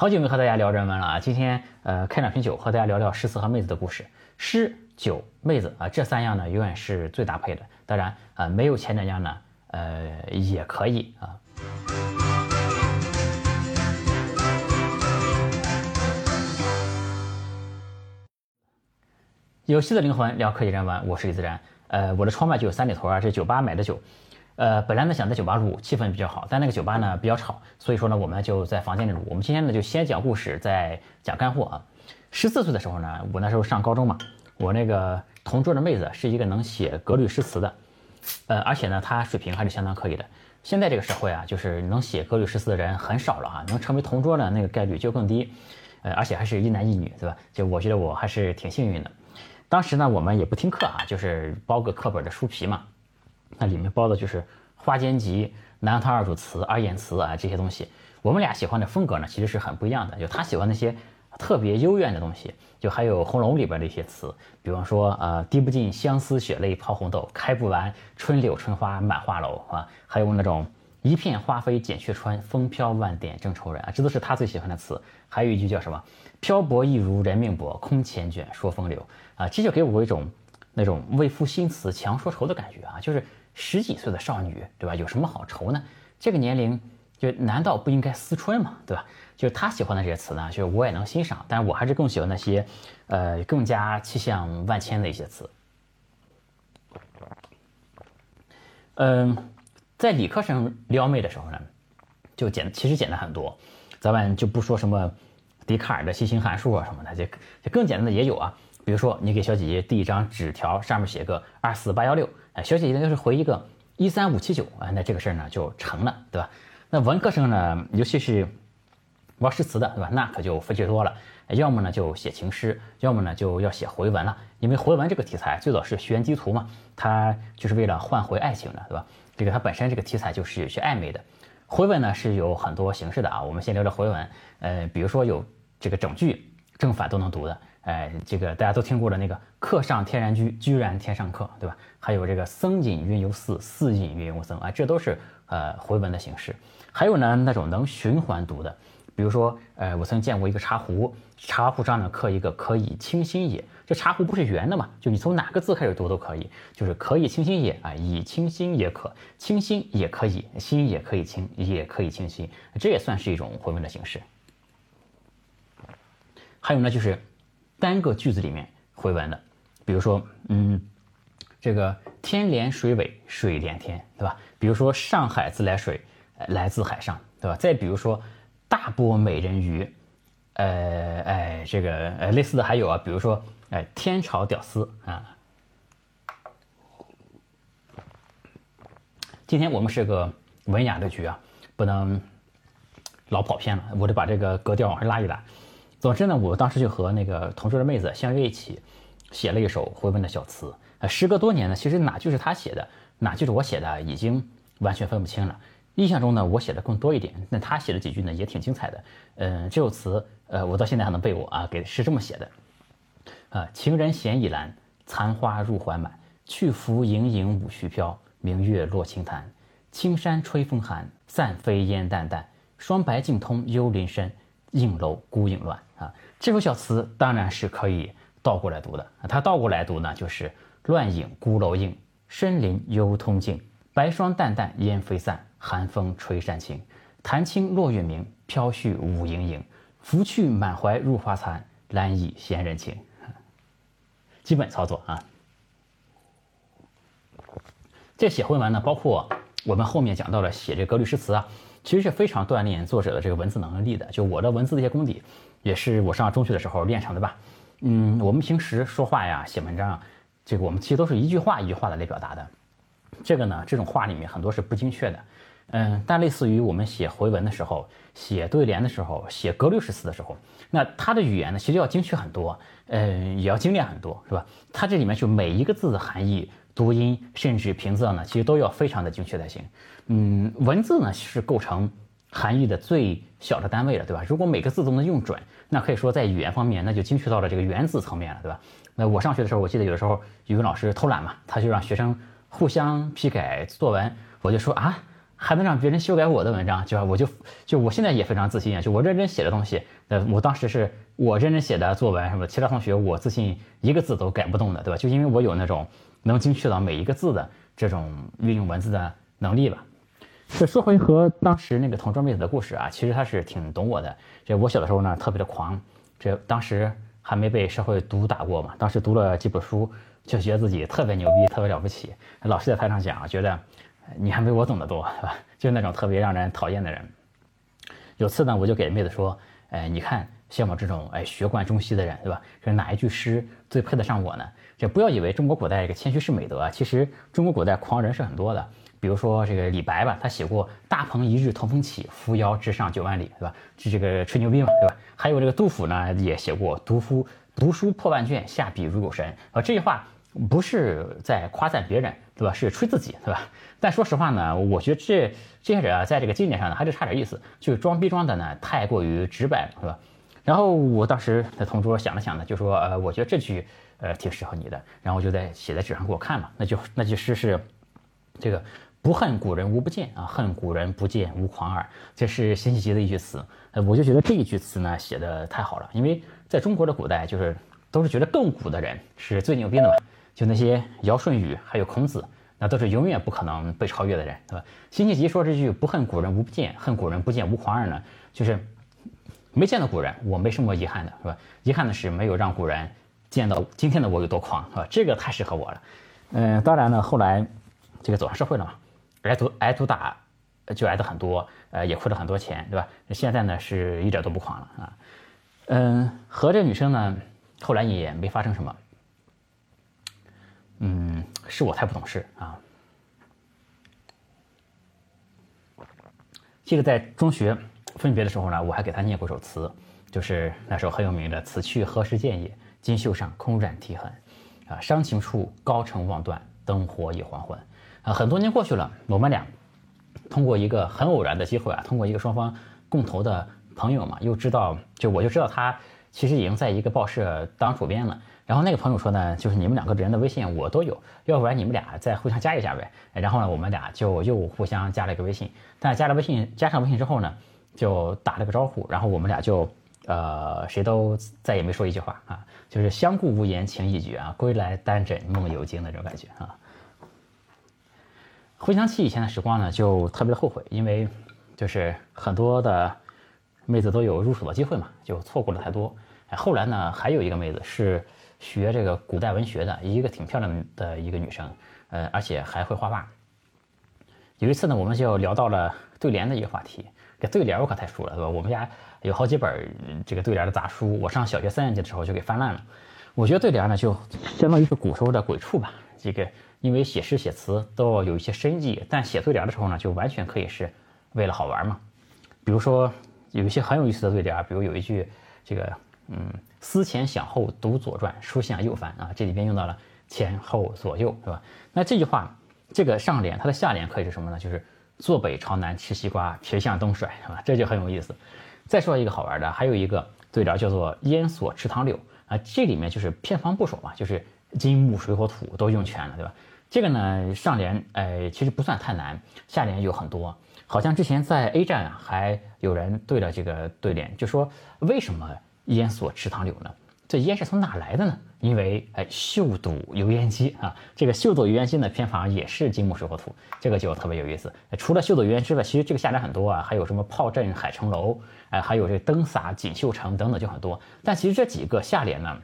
好久没和大家聊人文了啊！今天呃开两瓶酒，和大家聊聊诗词和妹子的故事。诗、酒、妹子啊，这三样呢永远是最搭配的。当然啊，没有前两样呢，呃也可以啊。有戏的灵魂聊科技人文，我是李自然。呃，我的窗外就有三里屯啊，这酒吧买的酒。呃，本来呢想在酒吧录，气氛比较好，但那个酒吧呢比较吵，所以说呢我们就在房间里录。我们今天呢就先讲故事，再讲干货啊。十四岁的时候呢，我那时候上高中嘛，我那个同桌的妹子是一个能写格律诗词的，呃，而且呢她水平还是相当可以的。现在这个社会啊，就是能写格律诗词的人很少了哈，能成为同桌的那个概率就更低，呃，而且还是一男一女，对吧？就我觉得我还是挺幸运的。当时呢，我们也不听课啊，就是包个课本的书皮嘛，那里面包的就是《花间集》《南唐二主词》《二言词》啊这些东西。我们俩喜欢的风格呢，其实是很不一样的。就他喜欢那些特别幽怨的东西，就还有《红楼》里边的一些词，比方说呃“滴不尽相思血泪抛红豆，开不完春柳春花满画楼”啊，还有那种“一片花飞锦却穿，风飘万点正愁人”啊，这都是他最喜欢的词。还有一句叫什么？漂泊亦如人命薄，空缱绻说风流啊！这就给我一种那种为赋新词强说愁的感觉啊！就是十几岁的少女，对吧？有什么好愁呢？这个年龄就难道不应该思春吗？对吧？就是他喜欢的这些词呢，就是我也能欣赏，但是我还是更喜欢那些呃更加气象万千的一些词。嗯，在理科生撩妹的时候呢，就简其实简单很多，咱们就不说什么。笛卡尔的楔形函数啊什么的，就就更简单的也有啊。比如说，你给小姐姐递一张纸条，上面写个二四八幺六，哎，小姐姐要是回一个一三五七九，哎，那这个事儿呢就成了，对吧？那文科生呢，尤其是玩诗词的，对吧？那可就费劲多了，要么呢就写情诗，要么呢就要写回文了。因为回文这个题材最早是玄机图嘛，它就是为了换回爱情的，对吧？这个它本身这个题材就是有些暧昧的。回文呢是有很多形式的啊，我们先聊聊回文，呃，比如说有。这个整句正反都能读的，哎，这个大家都听过的那个“客上天然居，居然天上客”，对吧？还有这个“僧隐云游寺，寺隐云游僧”，啊，这都是呃回文的形式。还有呢，那种能循环读的，比如说，呃，我曾见过一个茶壶，茶壶上呢刻一个“可以清心也”，这茶壶不是圆的嘛？就你从哪个字开始读都可以，就是“可以清心也”啊，以清心也可，清心也可以，心也可以清，也可以清心，这也算是一种回文的形式。还有呢，就是单个句子里面回文的，比如说，嗯，这个天连水尾，水连天，对吧？比如说上海自来水，来自海上，对吧？再比如说大波美人鱼，呃，哎，这个呃类似的还有啊，比如说哎天朝屌丝啊。今天我们是个文雅的局啊，不能老跑偏了，我得把这个格调往上拉一拉。总之呢，我当时就和那个同桌的妹子相约一起，写了一首回文的小词。呃，时隔多年呢，其实哪句是他写的，哪句是我写的，已经完全分不清了。印象中呢，我写的更多一点，那他写的几句呢，也挺精彩的。嗯，这首词，呃，我到现在还能背我啊，给是这么写的。啊，情人闲倚栏，残花入怀满，去浮盈盈舞絮飘，明月落青潭。青山吹风寒，散飞烟淡淡，霜白径通幽林深。影楼孤影乱啊，这首小词当然是可以倒过来读的。它倒过来读呢，就是乱影孤楼映，深林幽通径，白霜淡淡烟飞散，寒风吹山青。潭清落月明，飘絮舞盈盈，拂去满怀入花残，懒倚闲人情。基本操作啊。这写回文呢，包括我们后面讲到的写这格律诗词啊。其实是非常锻炼作者的这个文字能力的。就我的文字的一些功底，也是我上中学的时候练成的吧。嗯，我们平时说话呀、写文章啊，这个我们其实都是一句话一句话的来表达的。这个呢，这种话里面很多是不精确的。嗯，但类似于我们写回文的时候、写对联的时候、写格律诗词的时候，那它的语言呢，其实要精确很多，嗯，也要精炼很多，是吧？它这里面就每一个字的含义。读音甚至平仄呢，其实都要非常的精确才行。嗯，文字呢是构成含义的最小的单位了，对吧？如果每个字都能用准，那可以说在语言方面那就精确到了这个原字层面了，对吧？那我上学的时候，我记得有的时候语文老师偷懒嘛，他就让学生互相批改作文，我就说啊还能让别人修改我的文章，就吧？我就就我现在也非常自信啊，就我认真写的东西，呃，我当时是我认真写的作文什么，其他同学我自信一个字都改不动的，对吧？就因为我有那种能精确到每一个字的这种运用文字的能力吧。这说回和当时那个同桌妹子的故事啊，其实她是挺懂我的。这我小的时候呢，特别的狂，这当时还没被社会毒打过嘛，当时读了几本书，就觉得自己特别牛逼，特别了不起。老师在台上讲，觉得你还没我懂得多，是吧？就那种特别让人讨厌的人。有次呢，我就给妹子说，哎，你看像我这种哎学贯中西的人，对吧？这哪一句诗最配得上我呢？这不要以为中国古代这个谦虚是美德啊，其实中国古代狂人是很多的。比如说这个李白吧，他写过“大鹏一日同风起，扶摇直上九万里”，对吧？这这个吹牛逼嘛，对吧？还有这个杜甫呢，也写过“读书读书破万卷，下笔如有神”。啊，这句话不是在夸赞别人，对吧？是吹自己，对吧？但说实话呢，我觉得这这些人啊，在这个经典上呢，还是差点意思，就是装逼装的呢，太过于直白，是吧？然后我当时的同桌想了想呢，就说：“呃，我觉得这句呃挺适合你的。”然后就在写在纸上给我看嘛，那就那句诗是这个。不恨古人无不见啊，恨古人不见无狂耳。这是辛弃疾的一句词，我就觉得这一句词呢写的太好了，因为在中国的古代，就是都是觉得更古的人是最牛逼的嘛，就那些尧舜禹还有孔子，那都是永远不可能被超越的人，对吧？辛弃疾说这句不恨古人无不见，恨古人不见无狂耳呢，就是没见到古人，我没什么遗憾的，是吧？遗憾的是没有让古人见到今天的我有多狂，是吧？这个太适合我了。嗯，当然呢，后来这个走上社会了嘛。挨毒挨毒打，就挨的很多，呃，也亏了很多钱，对吧？现在呢是一点都不狂了啊，嗯，和这女生呢后来也没发生什么，嗯，是我太不懂事啊。记得在中学分别的时候呢，我还给她念过首词，就是那首很有名的“此去何时见也？金袖上空染啼痕，啊，伤情处高城望断，灯火已黄昏。”很多年过去了，我们俩通过一个很偶然的机会啊，通过一个双方共同的朋友嘛，又知道，就我就知道他其实已经在一个报社当主编了。然后那个朋友说呢，就是你们两个人的微信我都有，要不然你们俩再互相加一下呗。然后呢，我们俩就又互相加了一个微信。但加了微信，加上微信之后呢，就打了个招呼，然后我们俩就呃，谁都再也没说一句话啊，就是相顾无言情意绝啊，归来单枕梦犹惊那种感觉啊。回想起以前的时光呢，就特别的后悔，因为就是很多的妹子都有入手的机会嘛，就错过了太多。哎，后来呢，还有一个妹子是学这个古代文学的，一个挺漂亮的一个女生，呃，而且还会画画。有一次呢，我们就聊到了对联的一个话题。这对联我可太熟了，对吧？我们家有好几本这个对联的杂书，我上小学三年级的时候就给翻烂了。我觉得对联呢，就相当于是古时候的鬼畜吧，这个。因为写诗写词都要有一些深意，但写对联的时候呢，就完全可以是为了好玩嘛。比如说有一些很有意思的对联，比如有一句这个嗯“思前想后读左传，书向右翻”啊，这里边用到了前后左右，是吧？那这句话这个上联它的下联可以是什么呢？就是“坐北朝南吃西瓜，皮向东甩”，是吧？这就很有意思。再说一个好玩的，还有一个对联叫做“烟锁池塘柳”啊，这里面就是偏方部首嘛，就是金木水火土都用全了，对吧？这个呢，上联呃其实不算太难，下联有很多。好像之前在 A 站还有人对了这个对联，就说为什么烟锁池塘柳呢？这烟是从哪来的呢？因为哎，秀堵油烟机啊，这个秀堵油烟机呢偏旁也是金木水火土，这个就特别有意思。除了秀堵油烟之外，其实这个下联很多啊，还有什么炮震海城楼，哎，还有这个灯洒锦绣城等等就很多。但其实这几个下联呢，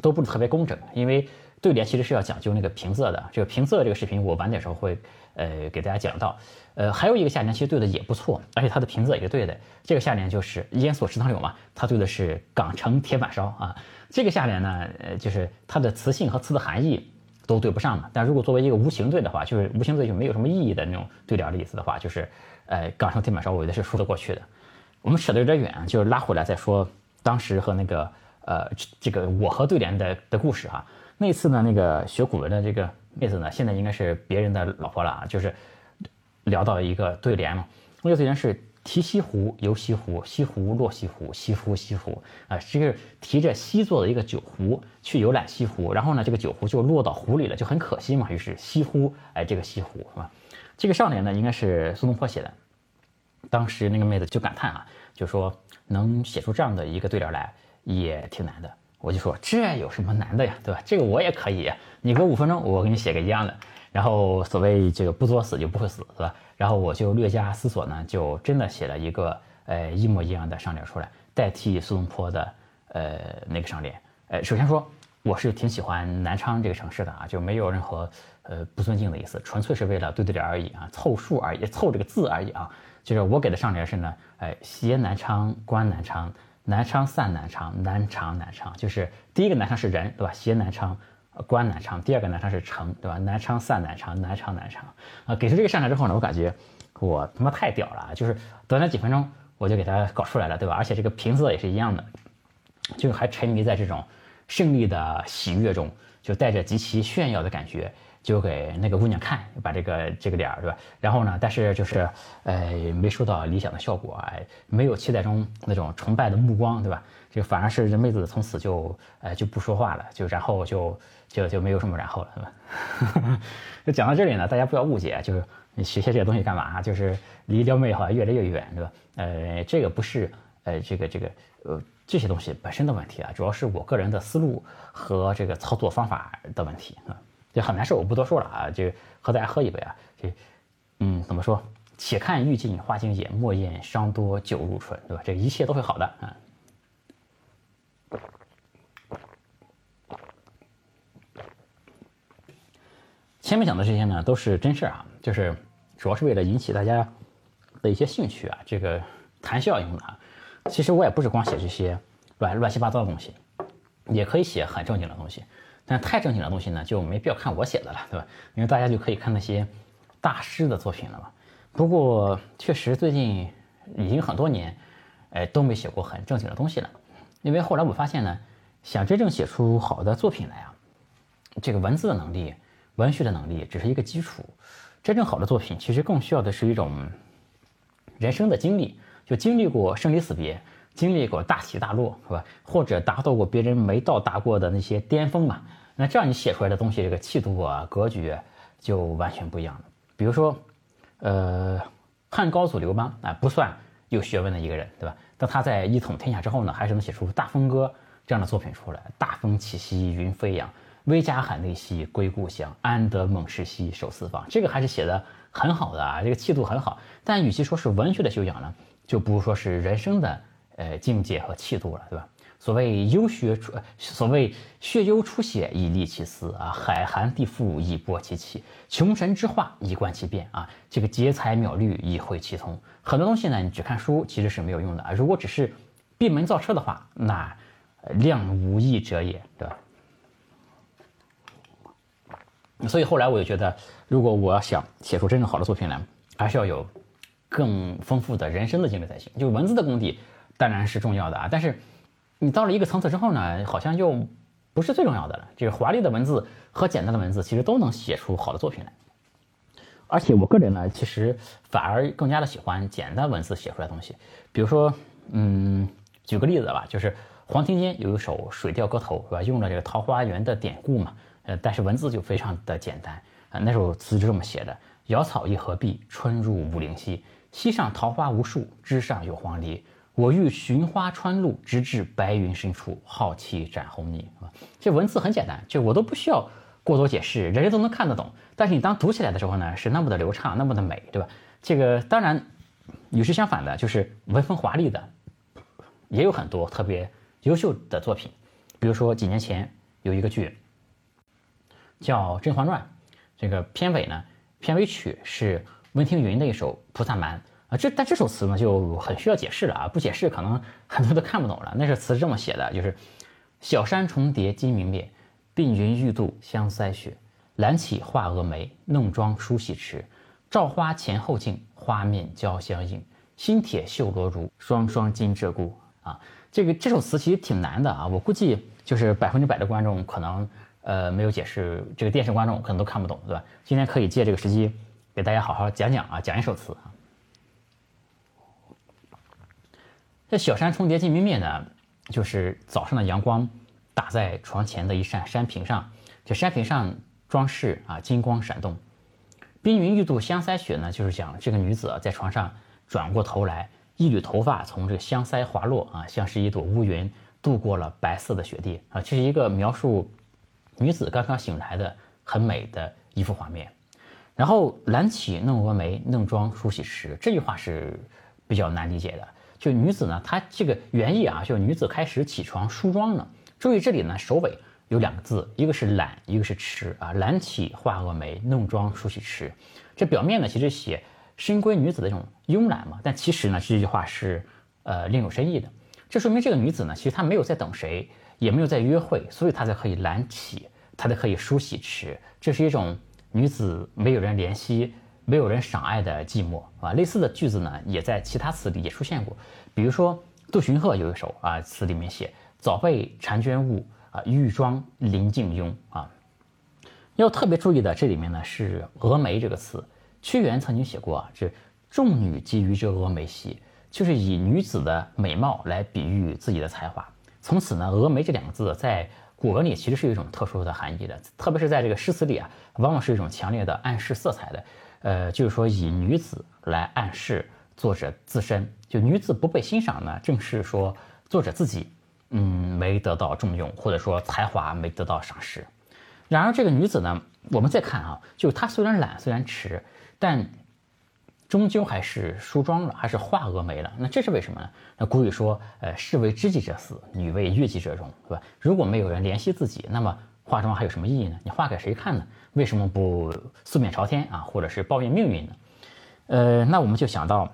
都不是特别工整，因为。对联其实是要讲究那个平仄的，这个平仄这个视频我晚点时候会呃给大家讲到。呃，还有一个下联其实对的也不错，而且它的平仄也是对的。这个下联就是烟锁池塘柳嘛，它对的是港城铁板烧啊。这个下联呢，呃，就是它的词性和词的含义都对不上嘛。但如果作为一个无形对的话，就是无形对就没有什么意义的那种对联的意思的话，就是呃港城铁板烧，我觉得是说得过去的。我们扯得有点远，就是拉回来再说当时和那个呃这个我和对联的的故事哈。那次呢，那个学古文的这个妹子呢，现在应该是别人的老婆了啊。就是聊到一个对联嘛，那个对联是提西湖游西湖，西湖落西湖，西湖西湖啊，这个提着西做的一个酒壶去游览西湖，然后呢，这个酒壶就落到湖里了，就很可惜嘛。于是西湖，哎，这个西湖是吧？这个上联呢，应该是苏东坡写的。当时那个妹子就感叹啊，就说能写出这样的一个对联来也挺难的。我就说这有什么难的呀，对吧？这个我也可以，你给我五分钟，我给你写个一样的。然后所谓这个不作死就不会死，对吧？然后我就略加思索呢，就真的写了一个呃一模一样的上联出来，代替苏东坡的呃那个上联。呃，首先说我是挺喜欢南昌这个城市的啊，就没有任何呃不尊敬的意思，纯粹是为了对对联而已啊，凑数而已，凑这个字而已啊。就是我给的上联是呢，哎，携南昌，观南昌，南昌散南昌，南昌南昌，就是第一个南昌是人，对吧？携南昌。观南昌，第二个南昌是城，对吧？南昌散南昌，南昌南昌啊。给出这个上联之后呢，我感觉我他妈太屌了，就是短短几分钟我就给他搞出来了，对吧？而且这个平仄也是一样的，就还沉迷在这种胜利的喜悦中，就带着极其炫耀的感觉，就给那个姑娘看，把这个这个点儿，对吧？然后呢，但是就是呃没收到理想的效果，哎，没有期待中那种崇拜的目光，对吧？就反而是这妹子从此就呃就不说话了，就然后就。就就没有什么然后了，对吧？就讲到这里呢，大家不要误解，就是你学些这些东西干嘛？就是离撩妹好像越来越远，对吧？呃，这个不是呃这个这个呃这些东西本身的问题啊，主要是我个人的思路和这个操作方法的问题啊。就很难受，我不多说了啊，就和大家喝一杯啊。这嗯，怎么说？且看欲尽花经眼，莫言伤多酒入唇，对吧？这一切都会好的啊。前面讲的这些呢，都是真事儿啊，就是主要是为了引起大家的一些兴趣啊，这个谈笑用的啊。其实我也不是光写这些乱乱七八糟的东西，也可以写很正经的东西。但太正经的东西呢，就没必要看我写的了，对吧？因为大家就可以看那些大师的作品了嘛。不过确实最近已经很多年，哎，都没写过很正经的东西了。因为后来我发现呢，想真正写出好的作品来啊，这个文字的能力。文学的能力只是一个基础，真正好的作品其实更需要的是一种人生的经历，就经历过生离死别，经历过大起大落，是吧？或者达到过别人没到达过的那些巅峰嘛？那这样你写出来的东西，这个气度啊、格局就完全不一样了。比如说，呃，汉高祖刘邦啊，不算有学问的一个人，对吧？但他在一统天下之后呢，还是能写出《大风歌》这样的作品出来，大风起兮云飞扬。威加海内兮归故乡，安得猛士兮守四方。这个还是写的很好的啊，这个气度很好。但与其说是文学的修养呢，就不如说是人生的呃境界和气度了，对吧？所谓幽血出，所谓血幽出血以利其思啊，海寒地覆以博其气，穷神之化以观其变啊，这个劫财秒律以会其通。很多东西呢，你只看书其实是没有用的啊。如果只是闭门造车的话，那量无益者也，对吧？所以后来我就觉得，如果我想写出真正好的作品来，还是要有更丰富的人生的经历才行。就文字的功底当然是重要的啊，但是你到了一个层次之后呢，好像又不是最重要的了。就是华丽的文字和简单的文字其实都能写出好的作品来。而且我个人呢，其实反而更加的喜欢简单文字写出来的东西。比如说，嗯，举个例子吧，就是黄庭坚有一首《水调歌头》，是吧？用了这个桃花源的典故嘛。呃，但是文字就非常的简单啊。那首词就这么写的：瑶草一合碧，春入五陵溪。溪上桃花无数，枝上有黄鹂。我欲寻花穿路，直至白云深处，好奇展红泥。啊，这文字很简单，就我都不需要过多解释，人人都能看得懂。但是你当读起来的时候呢，是那么的流畅，那么的美，对吧？这个当然，与之相反的，就是文风华丽的，也有很多特别优秀的作品。比如说几年前有一个剧。叫《甄嬛传》，这个片尾呢，片尾曲是温庭筠的一首《菩萨蛮》啊。这但这首词呢就很需要解释了啊，不解释可能很多都看不懂了。那首词这么写的，就是“小山重叠今明灭，鬓云欲度香腮雪。揽起画蛾眉，弄妆梳洗迟。照花前后镜，花面交相映。新帖绣罗襦，双双金鹧鸪。”啊，这个这首词其实挺难的啊，我估计就是百分之百的观众可能。呃，没有解释，这个电视观众可能都看不懂，对吧？今天可以借这个时机给大家好好讲讲啊，讲一首词啊。这小山重叠尽明灭呢，就是早上的阳光打在床前的一扇山屏上，这山屏上装饰啊金光闪动，冰云玉度香腮雪呢，就是讲这个女子啊在床上转过头来，一缕头发从这个香腮滑落啊，像是一朵乌云渡过了白色的雪地啊，这是一个描述女子刚刚醒来的很美的一幅画面。然后懒起弄蛾眉，弄妆梳洗时，这句话是比较难理解的。就女子呢，她这个原意啊，就女子开始起床梳妆了。注意这里呢，首尾有两个字，一个是懒，一个是迟啊。懒起画蛾眉，弄妆梳洗迟。这表面呢，其实写深闺女子的这种慵懒嘛，但其实呢，这句话是呃另有深意的。这说明这个女子呢，其实她没有在等谁，也没有在约会，所以她才可以懒起，她才可以梳洗迟。这是一种女子没有人怜惜。没有人赏爱的寂寞啊，类似的句子呢，也在其他词里也出现过。比如说杜荀鹤有一首啊，词里面写“早被婵娟误啊，玉妆临镜慵”啊。要特别注意的，这里面呢是“蛾眉”这个词。屈原曾经写过啊，这众女嫉于这蛾眉兮，就是以女子的美貌来比喻自己的才华。从此呢，“蛾眉”这两个字在古文里其实是有一种特殊的含义的，特别是在这个诗词里啊，往往是一种强烈的暗示色彩的。呃，就是说以女子来暗示作者自身，就女子不被欣赏呢，正是说作者自己，嗯，没得到重用，或者说才华没得到赏识。然而这个女子呢，我们再看啊，就她虽然懒，虽然迟，但终究还是梳妆了，还是画蛾眉了。那这是为什么呢？那古语说，呃，士为知己者死，女为悦己者容，对吧？如果没有人怜惜自己，那么化妆还有什么意义呢？你化给谁看呢？为什么不素面朝天啊，或者是抱怨命运呢？呃，那我们就想到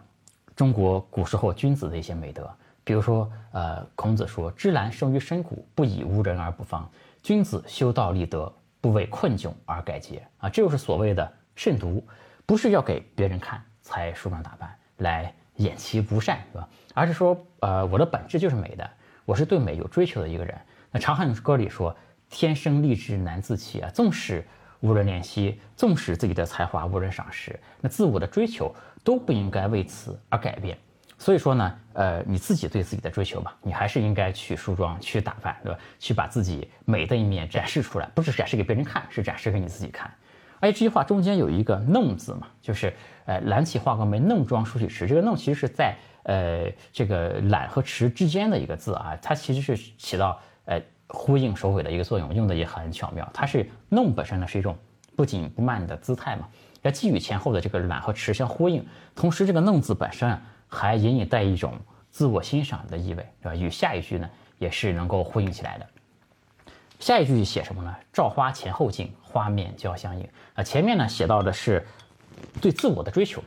中国古时候君子的一些美德，比如说，呃，孔子说：“芝兰生于深谷，不以无人而不芳。君子修道立德，不为困窘而改节。”啊，这就是所谓的慎独，不是要给别人看才梳妆打扮来掩其不善，是吧？而是说，呃，我的本质就是美的，我是对美有追求的一个人。那《长恨歌》里说：“天生丽质难自弃啊，纵使。”无人怜惜，纵使自己的才华无人赏识，那自我的追求都不应该为此而改变。所以说呢，呃，你自己对自己的追求吧，你还是应该去梳妆、去打扮，对吧？去把自己美的一面展示出来，不是展示给别人看，是展示给你自己看。而且这句话中间有一个“弄”字嘛，就是呃，懒起画蛾眉，弄妆梳洗迟。这个“弄”其实是在呃这个“懒”和“迟”之间的一个字啊，它其实是起到呃。呼应首尾的一个作用，用的也很巧妙。它是弄本身呢是一种不紧不慢的姿态嘛，要寄予前后的这个懒和迟相呼应。同时，这个弄字本身还隐隐带一种自我欣赏的意味，对吧？与下一句呢也是能够呼应起来的。下一句写什么呢？照花前后镜，花面交相映。啊，前面呢写到的是对自我的追求，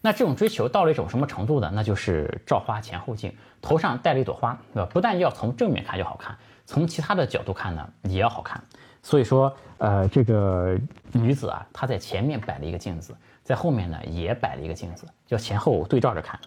那这种追求到了一种什么程度呢？那就是照花前后镜，头上戴了一朵花，对吧？不但要从正面看就好看。从其他的角度看呢，也要好看。所以说，呃，这个女子啊，她在前面摆了一个镜子，在后面呢也摆了一个镜子，就前后对照着看。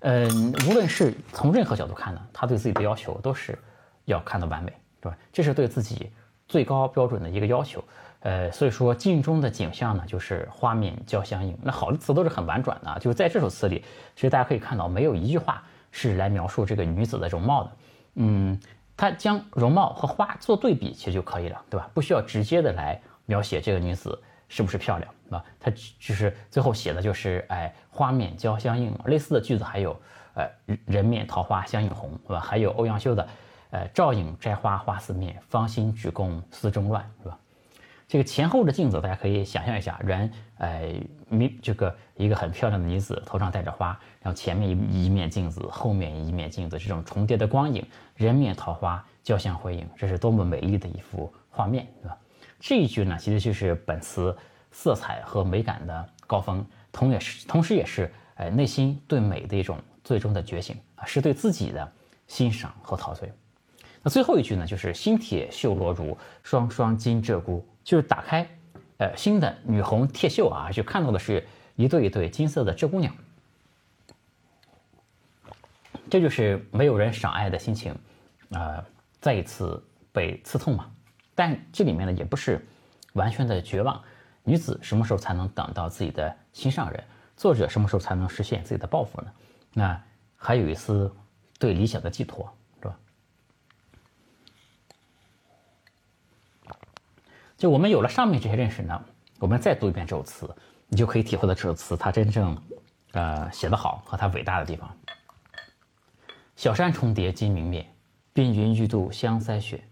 嗯，无论是从任何角度看呢，她对自己的要求都是要看到完美，对吧？这是对自己最高标准的一个要求。呃，所以说镜中的景象呢，就是画面交相映。那好的词都是很婉转的，就是在这首词里，其实大家可以看到，没有一句话是来描述这个女子的容貌的。嗯，他将容貌和花做对比，其实就可以了，对吧？不需要直接的来描写这个女子是不是漂亮，啊？他就是最后写的就是，哎，花面交相映。类似的句子还有，呃，人面桃花相映红，是吧？还有欧阳修的，呃，照影摘花花似面，芳心只共丝中乱，是吧？这个前后的镜子，大家可以想象一下，人，哎，明这个一个很漂亮的女子，头上戴着花，然后前面一一面镜子，后面一面镜子，这种重叠的光影，人面桃花交相辉映，这是多么美丽的一幅画面，对吧？这一句呢，其实就是本词色彩和美感的高峰，同也是，同时也是，哎，内心对美的一种最终的觉醒啊，是对自己的欣赏和陶醉。那最后一句呢，就是新铁绣罗襦，双双金鹧鸪。就是打开，呃，新的女红铁绣啊，就看到的是一对一对金色的鹧鸪鸟，这就是没有人赏爱的心情，啊，再一次被刺痛嘛。但这里面呢，也不是完全的绝望。女子什么时候才能等到自己的心上人？作者什么时候才能实现自己的抱负呢？那还有一丝对理想的寄托。就我们有了上面这些认识呢，我们再读一遍这首词，你就可以体会到这首词它真正，呃，写得好和它伟大的地方。小山重叠金明灭，鬓云欲度香腮雪。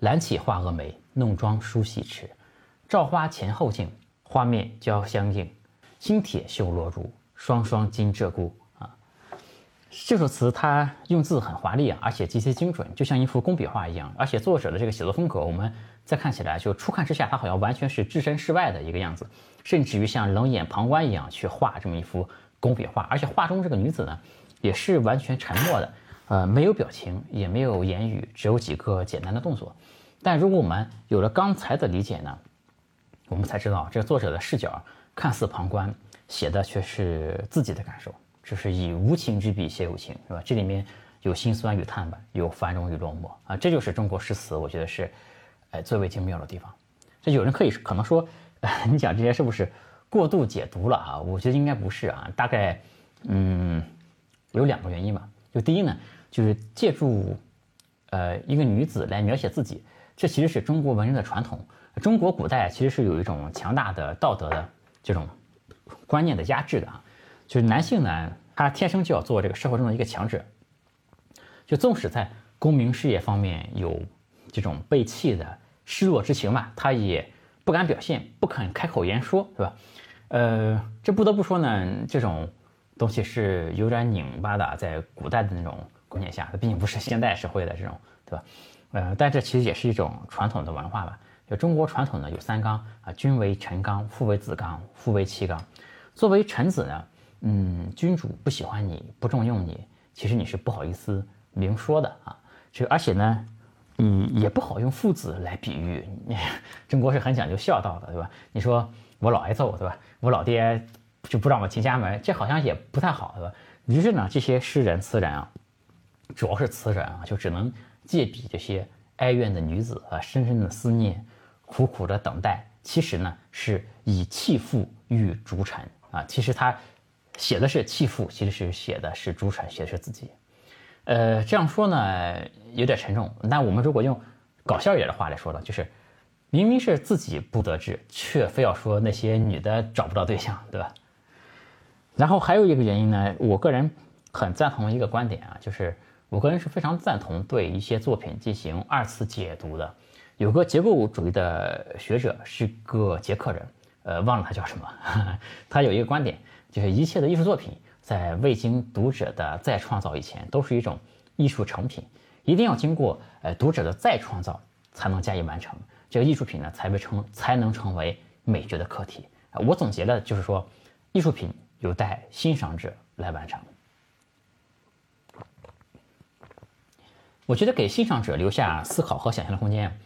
揽起画蛾眉，弄妆梳洗迟。照花前后镜，花面交相映。新铁绣罗襦，双双金鹧鸪。啊，这首词它用字很华丽啊，而且极其精准，就像一幅工笔画一样。而且作者的这个写作风格，我们再看起来，就初看之下，他好像完全是置身事外的一个样子，甚至于像冷眼旁观一样去画这么一幅工笔画。而且画中这个女子呢，也是完全沉默的。呃，没有表情，也没有言语，只有几个简单的动作。但如果我们有了刚才的理解呢，我们才知道这个作者的视角看似旁观，写的却是自己的感受，就是以无情之笔写有情，是吧？这里面有辛酸与叹惋，有繁荣与落寞啊，这就是中国诗词，我觉得是，哎，最为精妙的地方。这有人可以可能说，你讲这些是不是过度解读了啊？我觉得应该不是啊，大概，嗯，有两个原因吧。就第一呢。就是借助，呃，一个女子来描写自己，这其实是中国文人的传统。中国古代其实是有一种强大的道德的这种观念的压制的啊。就是男性呢，他天生就要做这个社会中的一个强者。就纵使在功名事业方面有这种被弃的失落之情嘛，他也不敢表现，不肯开口言说，是吧？呃，这不得不说呢，这种东西是有点拧巴的，在古代的那种。观念下，它毕竟不是现代社会的这种，对吧？呃，但这其实也是一种传统的文化吧。就中国传统呢，有三纲啊，君为臣纲，父为子纲，夫为妻纲。作为臣子呢，嗯，君主不喜欢你，不重用你，其实你是不好意思明说的啊。这而且呢，嗯，也不好用父子来比喻。中国是很讲究孝道的，对吧？你说我老挨揍，对吧？我老爹就不让我进家门，这好像也不太好，对吧？于是呢，这些诗人词人啊。主要是词人啊，就只能借笔这些哀怨的女子啊，深深的思念，苦苦的等待。其实呢，是以弃妇喻逐臣啊。其实他写的是弃妇，其实是写的是逐臣，写的是自己。呃，这样说呢有点沉重。那我们如果用搞笑一点的话来说呢，就是明明是自己不得志，却非要说那些女的找不到对象，对吧？然后还有一个原因呢，我个人很赞同一个观点啊，就是。我个人是非常赞同对一些作品进行二次解读的。有个结构主义的学者是个捷克人，呃，忘了他叫什么。他有一个观点，就是一切的艺术作品在未经读者的再创造以前，都是一种艺术成品，一定要经过呃读者的再创造才能加以完成，这个艺术品呢才被称才能成为美学的课题。我总结了，就是说，艺术品有待欣赏者来完成。我觉得给欣赏者留下思考和想象的空间，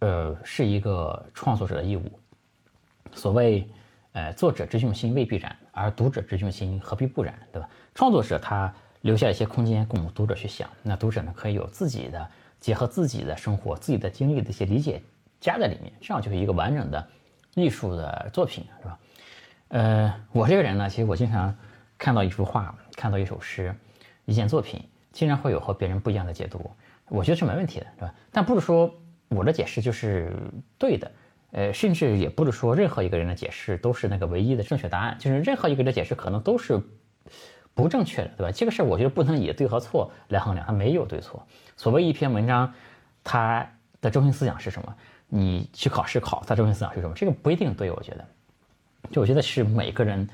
呃，是一个创作者的义务。所谓，呃，作者之用心未必然，而读者之用心何必不然，对吧？创作者他留下一些空间供读者去想，那读者呢可以有自己的结合自己的生活、自己的经历的一些理解加在里面，这样就是一个完整的艺术的作品，是吧？呃，我这个人呢，其实我经常看到一幅画，看到一首诗，一件作品。经常会有和别人不一样的解读，我觉得是没问题的，对吧？但不是说我的解释就是对的，呃，甚至也不是说任何一个人的解释都是那个唯一的正确答案，就是任何一个人的解释可能都是不正确的，对吧？这个事儿我觉得不能以对和错来衡量，它没有对错。所谓一篇文章，它的中心思想是什么？你去考试考它中心思想是什么？这个不一定对，我觉得，就我觉得是每个人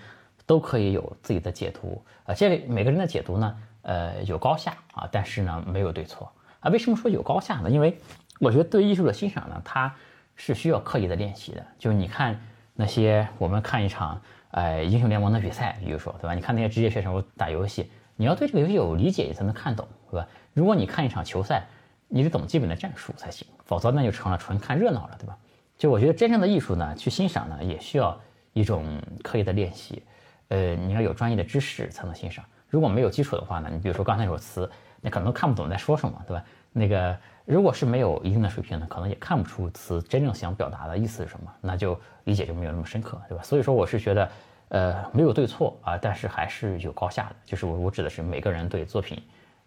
都可以有自己的解读啊，这里每个人的解读呢？呃，有高下啊，但是呢，没有对错啊。为什么说有高下呢？因为我觉得对艺术的欣赏呢，它是需要刻意的练习的。就是你看那些我们看一场呃英雄联盟的比赛，比如说对吧？你看那些职业选手打游戏，你要对这个游戏有理解，你才能看懂，对吧？如果你看一场球赛，你得懂基本的战术才行，否则那就成了纯看热闹了，对吧？就我觉得真正的艺术呢，去欣赏呢，也需要一种刻意的练习。呃，你要有专业的知识才能欣赏。如果没有基础的话呢？你比如说刚才那首词，你可能都看不懂在说什么，对吧？那个如果是没有一定的水平呢，可能也看不出词真正想表达的意思是什么，那就理解就没有那么深刻，对吧？所以说我是觉得，呃，没有对错啊，但是还是有高下的，就是我我指的是每个人对作品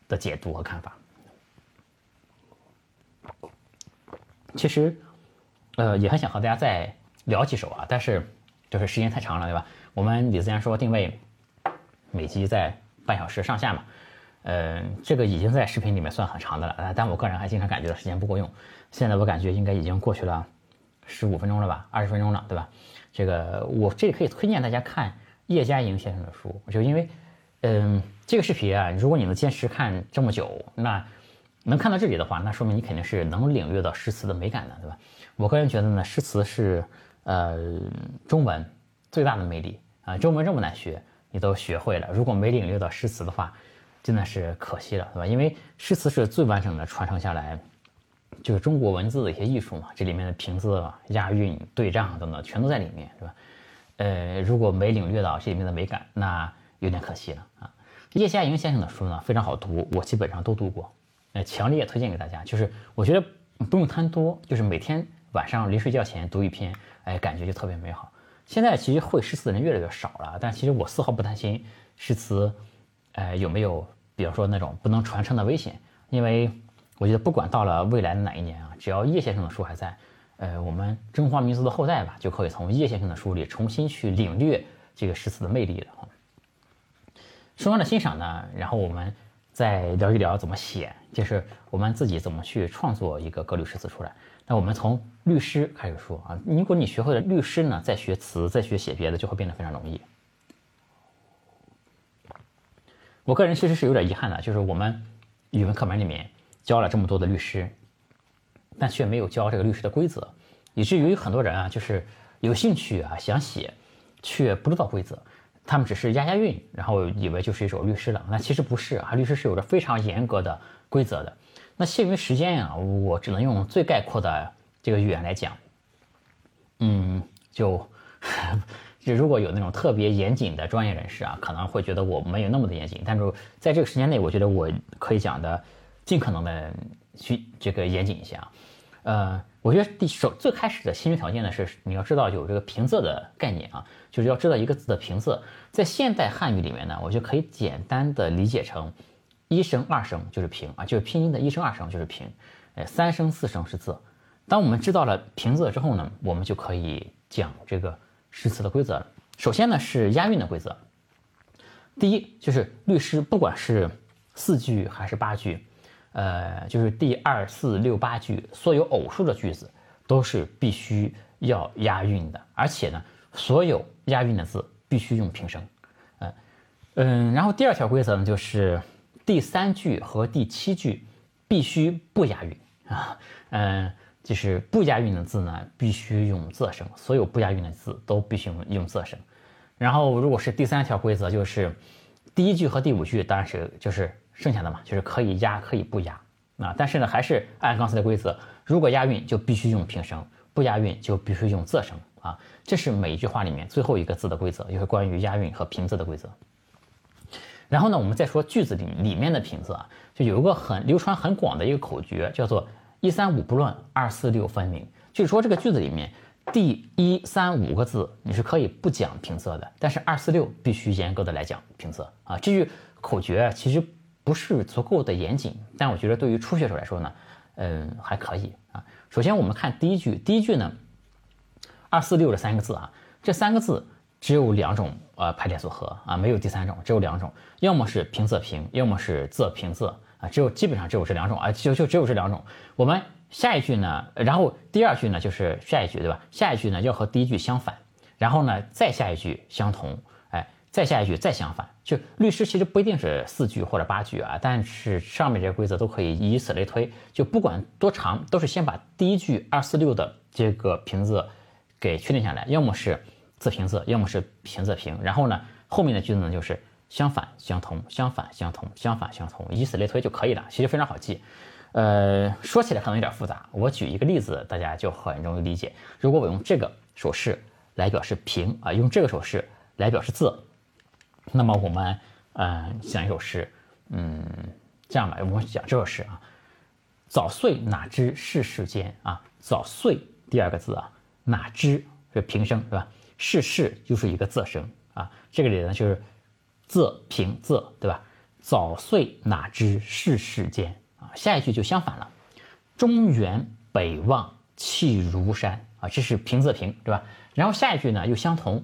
的解读和看法。其实，呃，也很想和大家再聊几首啊，但是就是时间太长了，对吧？我们李自然说定位每集在半小时上下嘛，嗯，这个已经在视频里面算很长的了，但我个人还经常感觉到时间不够用。现在我感觉应该已经过去了十五分钟了吧，二十分钟了，对吧？这个我这里可以推荐大家看叶嘉莹先生的书，就因为，嗯，这个视频啊，如果你能坚持看这么久，那能看到这里的话，那说明你肯定是能领略到诗词的美感的，对吧？我个人觉得呢，诗词是呃中文最大的魅力啊，中文这么难学，你都学会了，如果没领略到诗词的话，真的是可惜了，对吧？因为诗词是最完整的传承下来。就是中国文字的一些艺术嘛，这里面的平仄、押韵、对仗等等，全都在里面，是吧？呃，如果没领略到这里面的美感，那有点可惜了啊。叶嘉莹先生的书呢，非常好读，我基本上都读过，呃，强烈推荐给大家。就是我觉得不用贪多，就是每天晚上临睡觉前读一篇，哎，感觉就特别美好。现在其实会诗词的人越来越少了，但其实我丝毫不担心诗词，呃，有没有比方说那种不能传承的危险，因为。我觉得不管到了未来的哪一年啊，只要叶先生的书还在，呃，我们中华民族的后代吧，就可以从叶先生的书里重新去领略这个诗词的魅力了啊。说完了欣赏呢，然后我们再聊一聊怎么写，就是我们自己怎么去创作一个格律诗词出来。那我们从律诗开始说啊，如果你学会了律诗呢，再学词，再学写别的，就会变得非常容易。我个人其实是有点遗憾的，就是我们语文课本里面。教了这么多的律师，但却没有教这个律师的规则，以至于很多人啊，就是有兴趣啊想写，却不知道规则，他们只是押押韵，然后以为就是一首律诗了。那其实不是啊，律师是有着非常严格的规则的。那限于时间呀，我只能用最概括的这个语言来讲。嗯，就就如果有那种特别严谨的专业人士啊，可能会觉得我没有那么的严谨，但是在这个时间内，我觉得我可以讲的。尽可能的去这个严谨一些啊，呃，我觉得第首最开始的先决条件呢是你要知道有这个平仄的概念啊，就是要知道一个字的平仄，在现代汉语里面呢，我就可以简单的理解成一声二声就是平啊，就是拼音的一声二声就是平，呃，三声四声是仄。当我们知道了平仄之后呢，我们就可以讲这个诗词的规则。首先呢是押韵的规则，第一就是律诗，不管是四句还是八句。呃，就是第二四六八句，所有偶数的句子都是必须要押韵的，而且呢，所有押韵的字必须用平声。嗯嗯，然后第二条规则呢，就是第三句和第七句必须不押韵啊。嗯，就是不押韵的字呢，必须用仄声，所有不押韵的字都必须用用仄声。然后，如果是第三条规则，就是第一句和第五句，当然是就是。剩下的嘛，就是可以押可以不押啊，但是呢，还是按刚才的规则，如果押韵就必须用平声，不押韵就必须用仄声啊。这是每一句话里面最后一个字的规则，就是关于押韵和平仄的规则。然后呢，我们再说句子里里面的平仄啊，就有一个很流传很广的一个口诀，叫做一三五不乱，二四六分明。就是说这个句子里面第一三五个字你是可以不讲平仄的，但是二四六必须严格的来讲平仄啊。这句口诀其实。不是足够的严谨，但我觉得对于初学者来说呢，嗯，还可以啊。首先我们看第一句，第一句呢，二四六这三个字啊，这三个字只有两种呃排列组合啊，没有第三种，只有两种，要么是平仄平，要么是仄平仄啊，只有基本上只有这两种啊，就就只有这两种。我们下一句呢，然后第二句呢就是下一句对吧？下一句呢要和第一句相反，然后呢再下一句相同。哎再下一句再相反，就律师其实不一定是四句或者八句啊，但是上面这些规则都可以以此类推，就不管多长，都是先把第一句二四六的这个平仄给确定下来，要么是仄平仄，要么是平仄平，然后呢后面的句子呢就是相反相同，相反相同，相反相同，以此类推就可以了，其实非常好记。呃，说起来可能有点复杂，我举一个例子，大家就很容易理解。如果我用这个手势来表示平啊，用这个手势来表示仄。那么我们，嗯，讲一首诗，嗯，这样吧，我们讲这首诗啊，“早岁哪知是世间啊，早岁第二个字啊，哪知是平声是吧？世事就是一个仄声啊，这个里呢就是仄平仄对吧？早岁哪知是世间啊，下一句就相反了，中原北望气如山啊，这是平仄平，对吧？然后下一句呢又相同，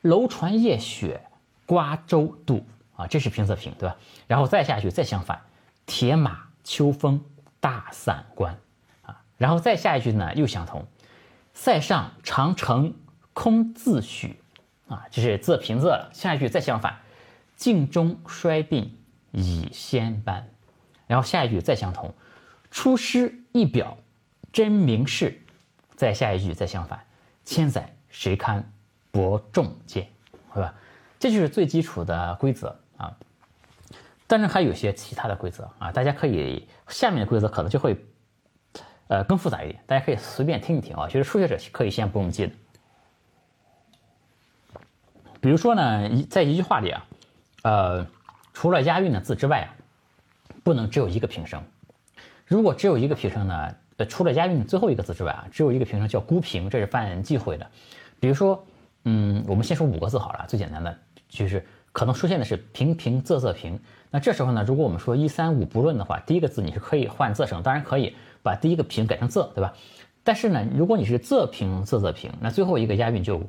楼船夜雪瓜洲渡啊，这是平仄平，对吧？然后再下去再相反，铁马秋风大散关啊，然后再下一句呢又相同，塞上长城空自许啊，这是仄平仄了。下一句再相反，镜中衰鬓已先斑，然后下一句再相同，出师一表真名士。再下一句再相反，千载谁堪伯仲见，对吧？这就是最基础的规则啊。当然还有些其他的规则啊，大家可以下面的规则可能就会呃更复杂一点，大家可以随便听一听啊。其实初学者可以先不用记的。比如说呢，一在一句话里啊，呃，除了押韵的字之外啊，不能只有一个平声。如果只有一个平声呢？呃，除了押韵最后一个字之外啊，只有一个平声叫孤平，这是犯忌讳的。比如说，嗯，我们先说五个字好了，最简单的就是可能出现的是平平仄仄平。那这时候呢，如果我们说一三五不论的话，第一个字你是可以换仄声，当然可以把第一个平改成仄，对吧？但是呢，如果你是仄平仄仄平，那最后一个押韵就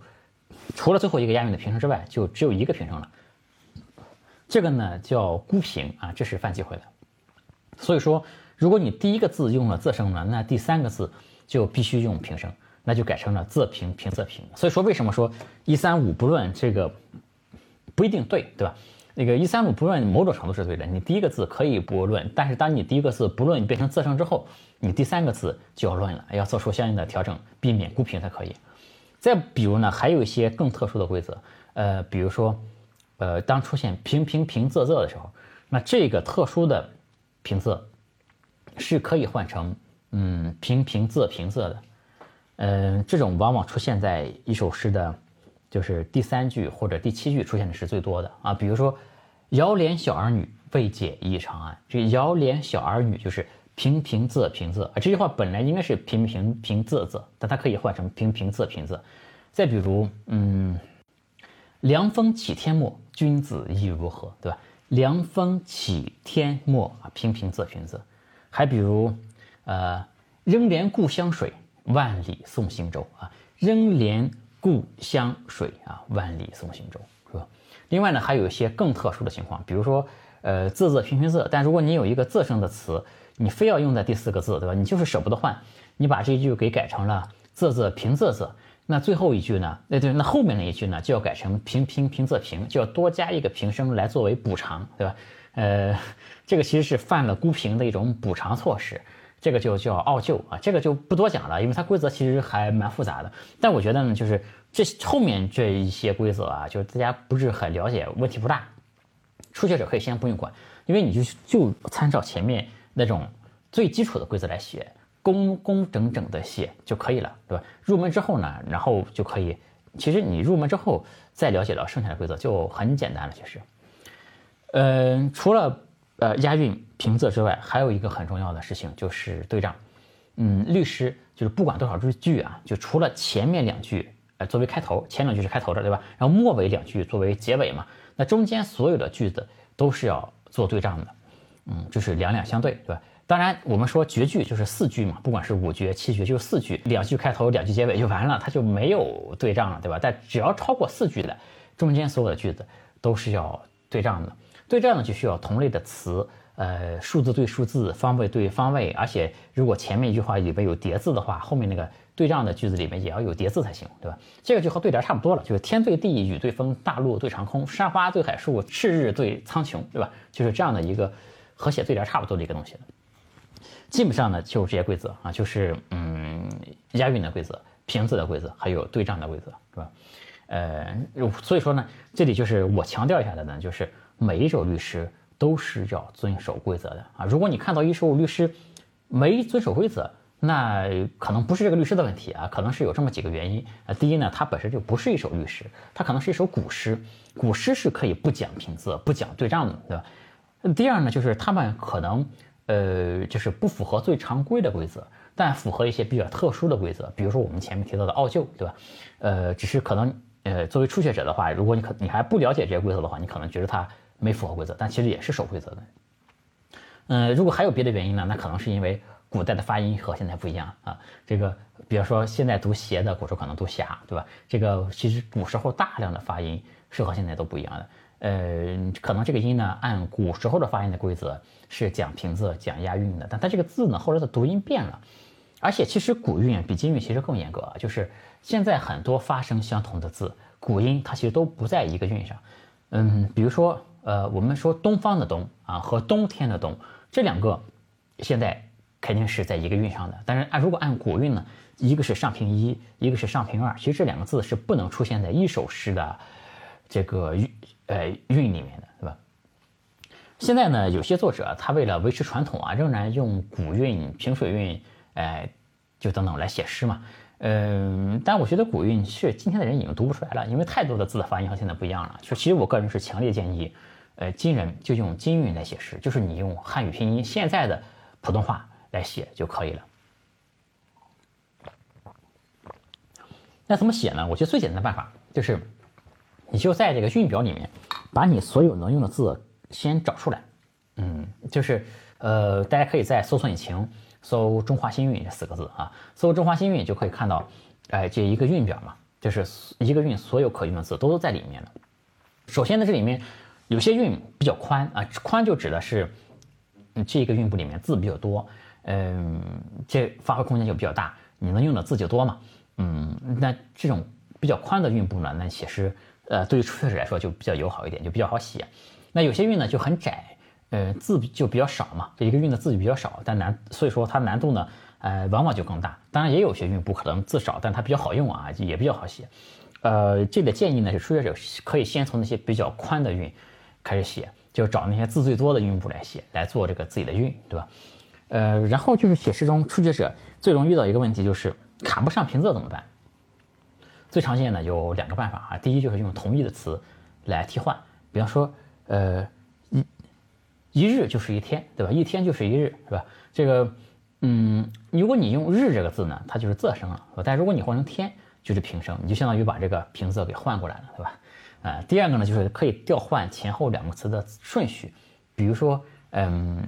除了最后一个押韵的平声之外，就只有一个平声了。这个呢叫孤平啊，这是犯忌讳的。所以说。如果你第一个字用了仄声呢，那第三个字就必须用平声，那就改成了仄平平仄平。所以说为什么说一三五不论这个不一定对，对吧？那个一三五不论某种程度是对的，你第一个字可以不论，但是当你第一个字不论变成仄声之后，你第三个字就要论了，要做出相应的调整，避免孤平才可以。再比如呢，还有一些更特殊的规则，呃，比如说，呃，当出现平平平仄仄的时候，那这个特殊的平仄。是可以换成嗯平平仄平仄的，嗯，这种往往出现在一首诗的，就是第三句或者第七句出现的是最多的啊。比如说“遥怜小儿女，未解忆长安”，这“遥怜小儿女”就是平平仄平仄啊。这句话本来应该是平平平仄仄，但它可以换成平平仄平仄。再比如，嗯，“凉风起天末，君子意如何”，对吧？“凉风起天末”啊，平平仄平仄。还比如，呃，仍怜故乡水，万里送行舟啊，仍怜故乡水啊，万里送行舟，是吧？另外呢，还有一些更特殊的情况，比如说，呃，仄仄平平仄，但如果你有一个仄声的词，你非要用在第四个字，对吧？你就是舍不得换，你把这一句给改成了仄仄平仄仄，那最后一句呢？那对，那后面那一句呢，就要改成平平平仄平，就要多加一个平声来作为补偿，对吧？呃，这个其实是犯了孤平的一种补偿措施，这个就叫傲旧啊，这个就不多讲了，因为它规则其实还蛮复杂的。但我觉得呢，就是这后面这一些规则啊，就是大家不是很了解，问题不大，初学者可以先不用管，因为你就就参照前面那种最基础的规则来学，工工整整的写就可以了，对吧？入门之后呢，然后就可以，其实你入门之后再了解到剩下的规则就很简单了，其实。嗯，除了呃押韵平仄之外，还有一个很重要的事情就是对仗。嗯，律诗就是不管多少句句啊，就除了前面两句呃作为开头，前两句是开头的，对吧？然后末尾两句作为结尾嘛，那中间所有的句子都是要做对仗的。嗯，就是两两相对，对吧？当然，我们说绝句就是四句嘛，不管是五绝、七绝，就是四句，两句开头，两句结尾就完了，它就没有对仗了，对吧？但只要超过四句的，中间所有的句子都是要对仗的。对仗呢，就需要同类的词，呃，数字对数字，方位对方位，而且如果前面一句话里边有叠字的话，后面那个对仗的句子里面也要有叠字才行，对吧？这个就和对联差不多了，就是天对地，雨对风，大陆对长空，山花对海树，赤日对苍穹，对吧？就是这样的一个和写对联差不多的一个东西基本上呢，就是这些规则啊，就是嗯，押韵的规则，平仄的规则，还有对仗的规则，是吧？呃，所以说呢，这里就是我强调一下的呢，就是。每一首律诗都是要遵守规则的啊！如果你看到一首律诗没遵守规则，那可能不是这个律师的问题啊，可能是有这么几个原因啊。第一呢，它本身就不是一首律诗，它可能是一首古诗。古诗是可以不讲平仄、不讲对仗的，对吧？第二呢，就是他们可能呃，就是不符合最常规的规则，但符合一些比较特殊的规则，比如说我们前面提到的奥旧，对吧？呃，只是可能呃，作为初学者的话，如果你可你还不了解这些规则的话，你可能觉得它。没符合规则，但其实也是守规则的。嗯，如果还有别的原因呢？那可能是因为古代的发音和现在不一样啊。这个，比如说现在读斜的，古时候可能读狭，对吧？这个其实古时候大量的发音是和现在都不一样的。呃，可能这个音呢，按古时候的发音的规则是讲平仄、讲押韵的，但它这个字呢，后来的读音变了。而且其实古韵比今韵其实更严格啊，就是现在很多发声相同的字，古音它其实都不在一个韵上。嗯，比如说，呃，我们说东方的东啊和冬天的冬这两个，现在肯定是在一个韵上的。但是按如果按古韵呢，一个是上平一，一个是上平二，其实这两个字是不能出现在一首诗的这个韵呃韵里面的，对吧？现在呢，有些作者他为了维持传统啊，仍然用古韵、平水韵。哎，就等等来写诗嘛，嗯，但我觉得古韵是今天的人已经读不出来了，因为太多的字的发音和现在不一样了。就其实我个人是强烈建议，呃，今人就用今韵来写诗，就是你用汉语拼音现在的普通话来写就可以了。那怎么写呢？我觉得最简单的办法就是，你就在这个韵表里面，把你所有能用的字先找出来。嗯，就是呃，大家可以在搜索引擎。搜“中华新韵”这四个字啊，搜“中华新韵”就可以看到，哎，这一个韵表嘛，就是一个韵所有可用的字都在里面了。首先呢，这里面有些韵比较宽啊，宽就指的是这一个韵部里面字比较多，嗯，这发挥空间就比较大，你能用的字就多嘛，嗯，那这种比较宽的韵部呢，那写诗，呃，对于初学者来说就比较友好一点，就比较好写。那有些韵呢就很窄。呃，字就比较少嘛，这一个韵的字就比较少，但难，所以说它难度呢，呃，往往就更大。当然也有些韵不可能字少，但它比较好用啊，也比较好写。呃，这个建议呢是初学者可以先从那些比较宽的韵开始写，就找那些字最多的韵部来写，来做这个自己的韵，对吧？呃，然后就是写诗中初学者最容易遇到一个问题就是卡不上平仄怎么办？最常见的有两个办法啊，第一就是用同义的词来替换，比方说，呃。一一日就是一天，对吧？一天就是一日，是吧？这个，嗯，如果你用“日”这个字呢，它就是仄声了，但如果你换成“天”，就是平声，你就相当于把这个平仄给换过来了，对吧？啊，第二个呢，就是可以调换前后两个词的顺序，比如说，嗯，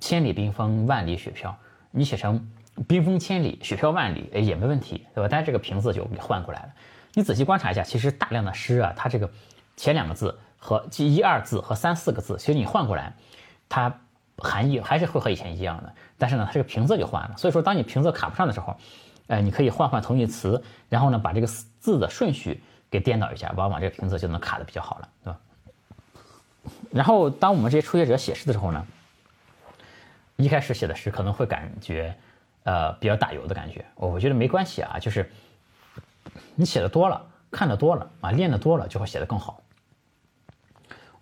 千里冰封，万里雪飘，你写成冰封千里，雪飘万里，哎，也没问题，对吧？但是这个平仄就给换过来了。你仔细观察一下，其实大量的诗啊，它这个前两个字和即一二字和三四个字，其实你换过来。它含义还是会和以前一样的，但是呢，它这个平仄就换了。所以说，当你平仄卡不上的时候，呃，你可以换换同义词，然后呢，把这个字的顺序给颠倒一下，往往这个平仄就能卡的比较好了，对吧？然后，当我们这些初学者写诗的时候呢，一开始写的诗可能会感觉，呃，比较打油的感觉。我觉得没关系啊，就是你写的多了，看的多了啊，练的多了，就会写得更好。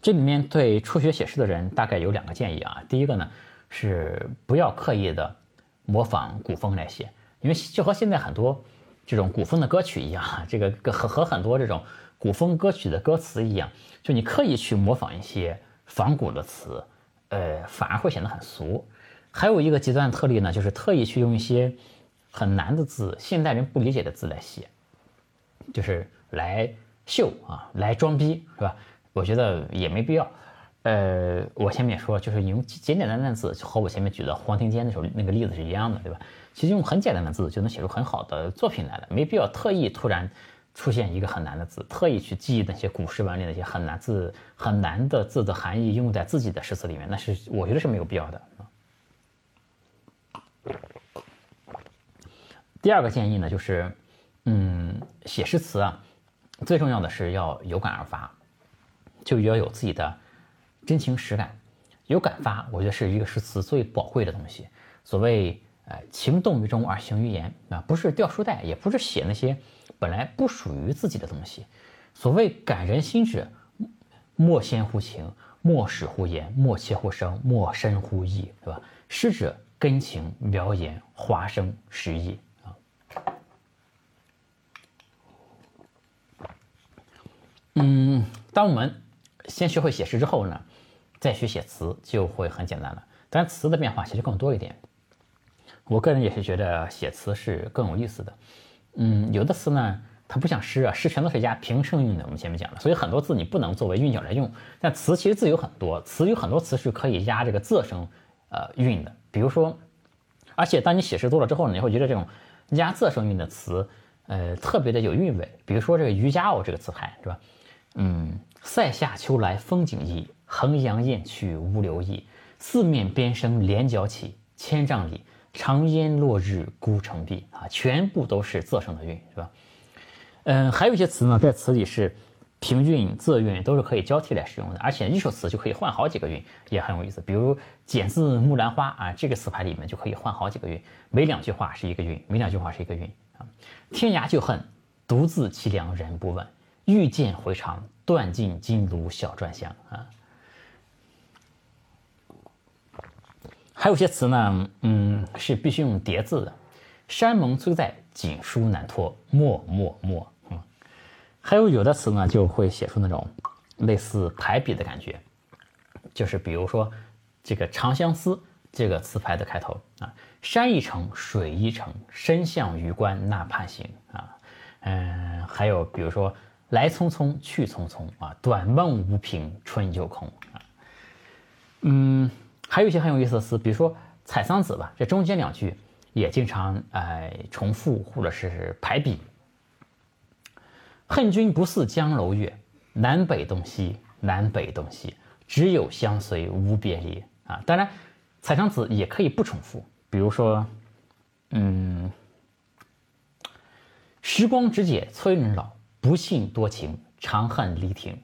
这里面对初学写诗的人大概有两个建议啊。第一个呢是不要刻意的模仿古风来写，因为就和现在很多这种古风的歌曲一样，这个和和很多这种古风歌曲的歌词一样，就你刻意去模仿一些仿古的词，呃，反而会显得很俗。还有一个极端特例呢，就是特意去用一些很难的字、现代人不理解的字来写，就是来秀啊，来装逼，是吧？我觉得也没必要，呃，我前面也说，就是用简简单单的字，和我前面举的黄庭坚那首那个例子是一样的，对吧？其实用很简单的字就能写出很好的作品来了，没必要特意突然出现一个很难的字，特意去记忆那些古诗文里那些很难字、很难的字的含义用在自己的诗词里面，那是我觉得是没有必要的。第二个建议呢，就是，嗯，写诗词啊，最重要的是要有感而发。就要有自己的真情实感，有感发，我觉得是一个诗词最宝贵的东西。所谓呃情动于中而行于言啊，不是掉书袋，也不是写那些本来不属于自己的东西。所谓感人心者，莫先乎情，莫始乎言，莫切乎声，莫深乎意，对吧？诗者根情苗言，华声实意啊。嗯，当我们先学会写诗之后呢，再学写词就会很简单了。当然，词的变化其实更多一点。我个人也是觉得写词是更有意思的。嗯，有的词呢，它不像诗啊，诗全都是押平声韵的。我们前面讲了，所以很多字你不能作为韵脚来用。但词其实字有很多，词有很多词是可以押这个仄声，呃，韵的。比如说，而且当你写诗多了之后呢，你会觉得这种压仄声韵的词，呃，特别的有韵味。比如说这个《渔家偶》这个词牌，是吧？嗯，塞下秋来风景异，衡阳雁去无留意。四面边声连角起，千丈里长烟落日孤城闭。啊，全部都是仄声的韵，是吧？嗯，还有一些词呢，在词里是平韵、仄韵都是可以交替来使用的，而且一首词就可以换好几个韵，也很有意思。比如“剪字木兰花”啊，这个词牌里面就可以换好几个韵，每两句话是一个韵，每两句话是一个韵啊。天涯旧恨，独自凄凉人不问。欲见回肠，断尽金炉小篆香啊。还有些词呢，嗯，是必须用叠字的。山盟虽在，锦书难托，莫莫莫。嗯，还有有的词呢，就会写出那种类似排比的感觉，就是比如说这个《长相思》这个词牌的开头啊，山一程，水一程，身向榆关那畔行啊。嗯，还有比如说来匆匆去匆匆啊，短梦无凭春又空啊。嗯。还有一些很有意思的词，比如说《采桑子》吧，这中间两句也经常哎重复或者是排比。恨君不似江楼月，南北东西南北东西，只有相随无别离啊。当然，《采桑子》也可以不重复，比如说，嗯，时光只解催人老，不信多情长恨离亭，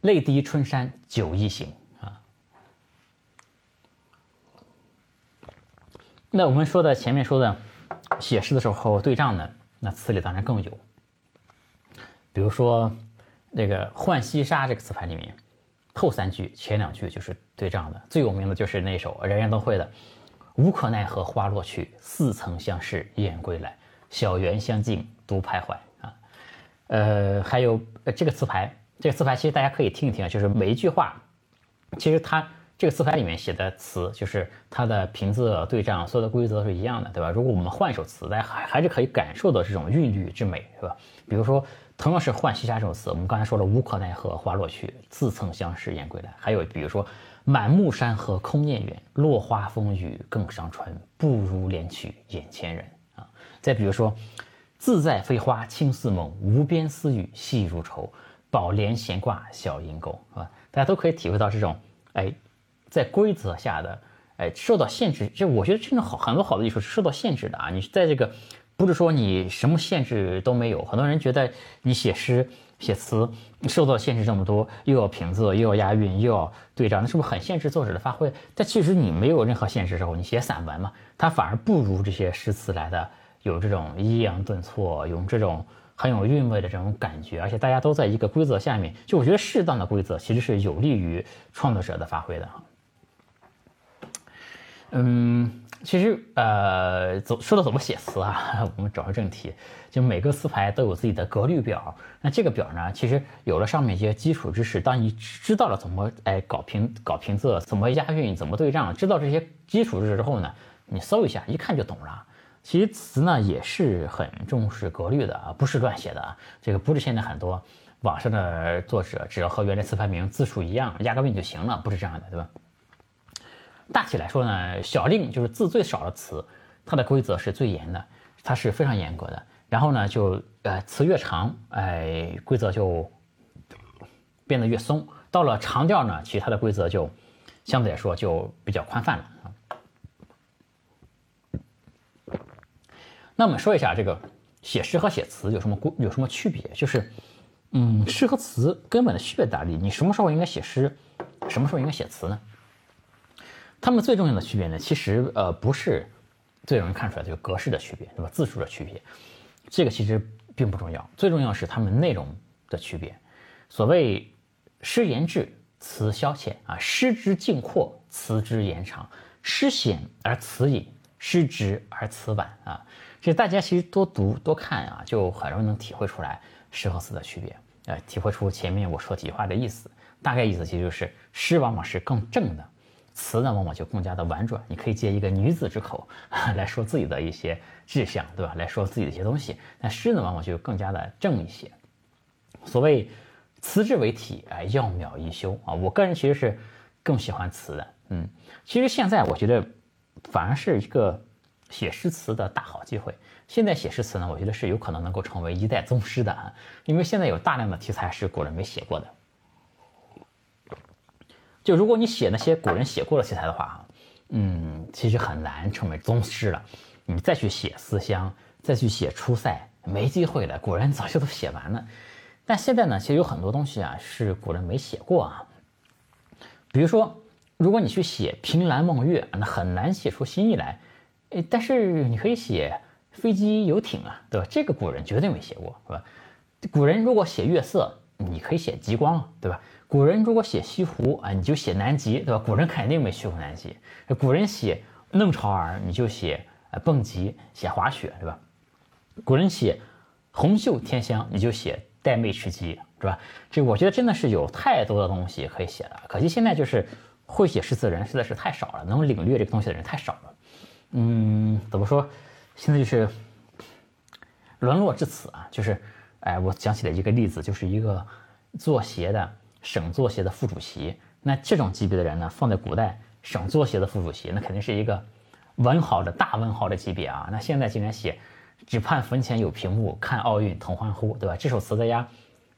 泪滴春山酒一醒啊。那我们说的前面说的写诗的时候对仗呢，那词里当然更有。比如说那个《浣溪沙》这个词牌里面，后三句前两句就是对仗的，最有名的就是那首人人都会的“无可奈何花落去，似曾相识燕归来，小园香径独徘徊”。呃，还有呃这个词牌，这个词牌其实大家可以听一听啊，就是每一句话，其实它。这个词牌里面写的词，就是它的平仄对仗，所有的规则是一样的，对吧？如果我们换一首词，大家还还是可以感受到这种韵律之美，是吧？比如说，同样是《浣溪沙》这首词，我们刚才说了“无可奈何花落去，似曾相识燕归来”，还有比如说“满目山河空念远，落花风雨更伤春，不如怜取眼前人”啊。再比如说“自在飞花轻似梦，无边丝雨细如愁，宝莲闲挂小银钩”，是吧？大家都可以体会到这种，哎。在规则下的，哎，受到限制，就我觉得真的好，很多好的艺术是受到限制的啊。你在这个，不是说你什么限制都没有。很多人觉得你写诗、写词受到限制这么多，又要平仄，又要押韵，又要对仗，那是不是很限制作者的发挥？但其实你没有任何限制的时候，你写散文嘛，它反而不如这些诗词来的有这种抑扬顿挫，有这种很有韵味的这种感觉。而且大家都在一个规则下面，就我觉得适当的规则其实是有利于创作者的发挥的。嗯，其实呃，走说到怎么写词啊，我们找回正题，就每个词牌都有自己的格律表。那这个表呢，其实有了上面一些基础知识，当你知道了怎么哎搞平搞平仄，怎么押韵，怎么对仗，知道这些基础知识之后呢，你搜一下，一看就懂了。其实词呢也是很重视格律的啊，不是乱写的啊。这个不是现在很多网上的作者，只要和原来词牌名字数一样，押个韵就行了，不是这样的，对吧？大体来说呢，小令就是字最少的词，它的规则是最严的，它是非常严格的。然后呢，就呃词越长，哎，规则就变得越松。到了长调呢，其实它的规则就相对来说就比较宽泛了啊。那我们说一下这个写诗和写词有什么有什么区别？就是，嗯，诗和词根本的区别在哪里？你什么时候应该写诗，什么时候应该写词呢？它们最重要的区别呢，其实呃不是最容易看出来这个格式的区别，对吧？字数的区别，这个其实并不重要。最重要是它们内容的区别。所谓诗言志，词消遣啊，诗之境阔，词之言长；诗显而词隐，诗直而词婉啊。这大家其实多读多看啊，就很容易能体会出来诗和词的区别，呃，体会出前面我说几句话的意思。大概意思其实就是诗往往是更正的。词呢，往往就更加的婉转。你可以借一个女子之口 来说自己的一些志向，对吧？来说自己的一些东西。那诗呢，往往就更加的正一些。所谓词志为体，哎，要妙一修啊。我个人其实是更喜欢词的。嗯，其实现在我觉得反而是一个写诗词的大好机会。现在写诗词呢，我觉得是有可能能够成为一代宗师的啊，因为现在有大量的题材是古人没写过的。就如果你写那些古人写过的题材的话，啊，嗯，其实很难成为宗师了。你再去写思乡，再去写出塞，没机会了。古人早就都写完了。但现在呢，其实有很多东西啊，是古人没写过啊。比如说，如果你去写凭栏望月，那很难写出新意来。诶，但是你可以写。飞机、游艇啊，对吧？这个古人绝对没写过，是吧？古人如果写月色，你可以写极光，对吧？古人如果写西湖啊，你就写南极，对吧？古人肯定没去过南极。古人写弄潮儿，你就写呃蹦极、写滑雪，对吧？古人写红袖添香，你就写带妹吃鸡，是吧？这我觉得真的是有太多的东西可以写了，可惜现在就是会写诗词的人实在是太少了，能领略这个东西的人太少了。嗯，怎么说？现在就是沦落至此啊！就是，哎，我想起了一个例子，就是一个做鞋的省做鞋的副主席。那这种级别的人呢，放在古代省做鞋的副主席，那肯定是一个文豪的大文豪的级别啊。那现在竟然写“只盼坟前有屏幕，看奥运同欢呼”，对吧？这首词大家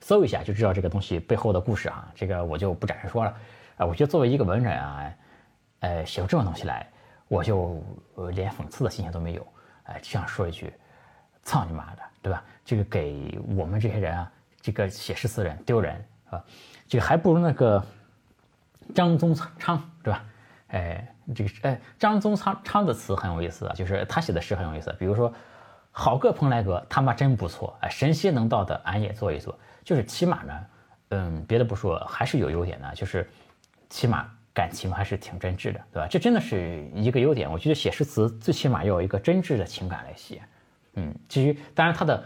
搜一下就知道这个东西背后的故事啊。这个我就不展开说了。啊，我觉得作为一个文人啊，呃，写出这种东西来，我就连讽刺的心情都没有。哎，就想说一句，操你妈的，对吧？这个给我们这些人啊，这个写诗词人丢人，啊？这个还不如那个张宗昌，对吧？哎，这个哎，张宗昌昌的词很有意思啊，就是他写的诗很有意思。比如说，好个蓬莱阁，他妈真不错，哎，神仙能到的，俺也做一做。就是起码呢，嗯，别的不说，还是有优点的，就是起码。感情还是挺真挚的，对吧？这真的是一个优点。我觉得写诗词最起码要有一个真挚的情感来写。嗯，至于当然他的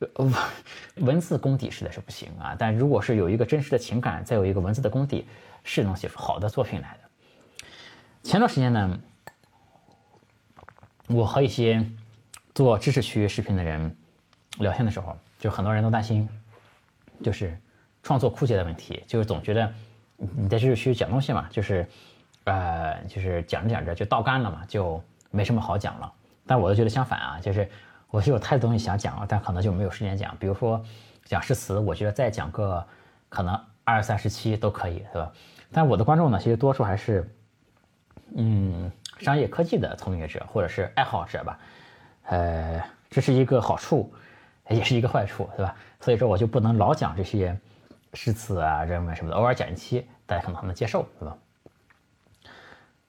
文字功底实在是不行啊。但如果是有一个真实的情感，再有一个文字的功底，是能写出好的作品来的。前段时间呢，我和一些做知识区视频的人聊天的时候，就很多人都担心，就是创作枯竭的问题，就是总觉得。你在知识区讲东西嘛，就是，呃，就是讲着讲着就倒干了嘛，就没什么好讲了。但我就觉得相反啊，就是我是有太多东西想讲，但可能就没有时间讲。比如说讲诗词，我觉得再讲个可能二三十期都可以，是吧？但我的观众呢，其实多数还是，嗯，商业科技的从业者或者是爱好者吧。呃，这是一个好处，也是一个坏处，对吧？所以说我就不能老讲这些。诗词啊，人文什么的，偶尔讲一期，大家可能还能接受，对吧？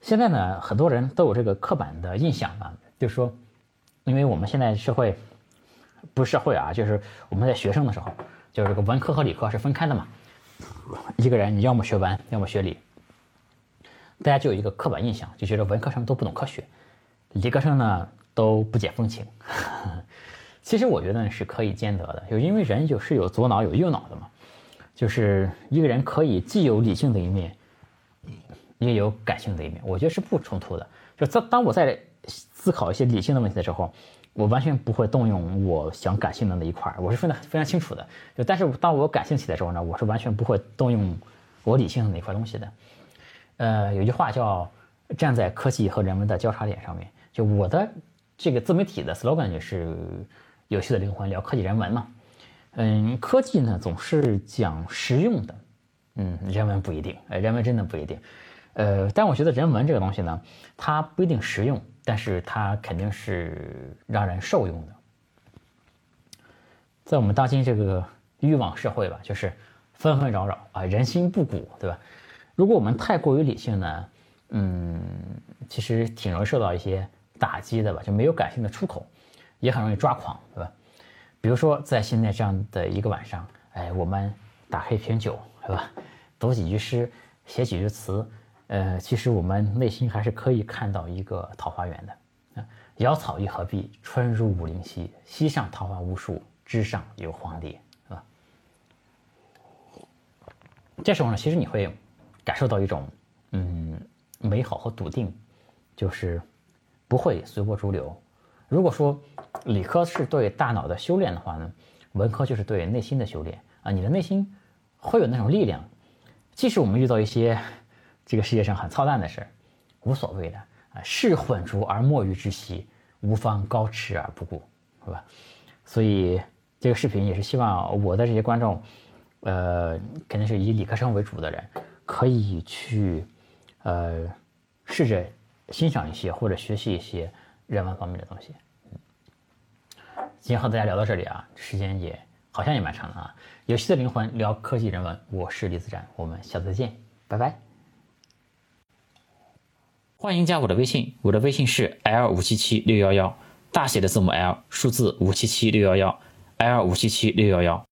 现在呢，很多人都有这个刻板的印象啊，就是说，因为我们现在社会不是社会啊，就是我们在学生的时候，就是这个文科和理科是分开的嘛。一个人你要么学文，要么学理，大家就有一个刻板印象，就觉得文科生都不懂科学，理科生呢都不解风情。其实我觉得是可以兼得的，就因为人就是有左脑有右脑的嘛。就是一个人可以既有理性的一面，也有感性的一面，我觉得是不冲突的。就当当我在思考一些理性的问题的时候，我完全不会动用我想感性的那一块，我是分得非常清楚的。就但是当我感性起来的时候呢，我是完全不会动用我理性的那块东西的。呃，有句话叫“站在科技和人文的交叉点上面”，就我的这个自媒体的 slogan 就是“有趣的灵魂聊科技人文”嘛。嗯，科技呢总是讲实用的，嗯，人文不一定，呃，人文真的不一定，呃，但我觉得人文这个东西呢，它不一定实用，但是它肯定是让人受用的。在我们当今这个欲望社会吧，就是纷纷扰扰啊，人心不古，对吧？如果我们太过于理性呢，嗯，其实挺容易受到一些打击的吧，就没有感性的出口，也很容易抓狂，对吧？比如说，在现在这样的一个晚上，哎，我们打开一瓶酒，是吧？读几句诗，写几句词，呃，其实我们内心还是可以看到一个桃花源的。啊，瑶草一合碧，春入武陵溪，溪上桃花无数，枝上有黄蝶，是吧？这时候呢，其实你会感受到一种嗯美好和笃定，就是不会随波逐流。如果说理科是对大脑的修炼的话呢，文科就是对内心的修炼啊。你的内心会有那种力量，即使我们遇到一些这个世界上很操蛋的事儿，无所谓的啊。事混浊而莫于之息，无方高驰而不顾，是吧？所以这个视频也是希望我的这些观众，呃，肯定是以理科生为主的人，可以去呃试着欣赏一些或者学习一些人文方面的东西。今天和大家聊到这里啊，时间也好像也蛮长了啊。游戏的灵魂聊科技人文，我是李子展，我们下次再见，拜拜。欢迎加我的微信，我的微信是 l 五七七六幺幺，大写的字母 L，数字五七七六幺幺，L 五七七六幺幺。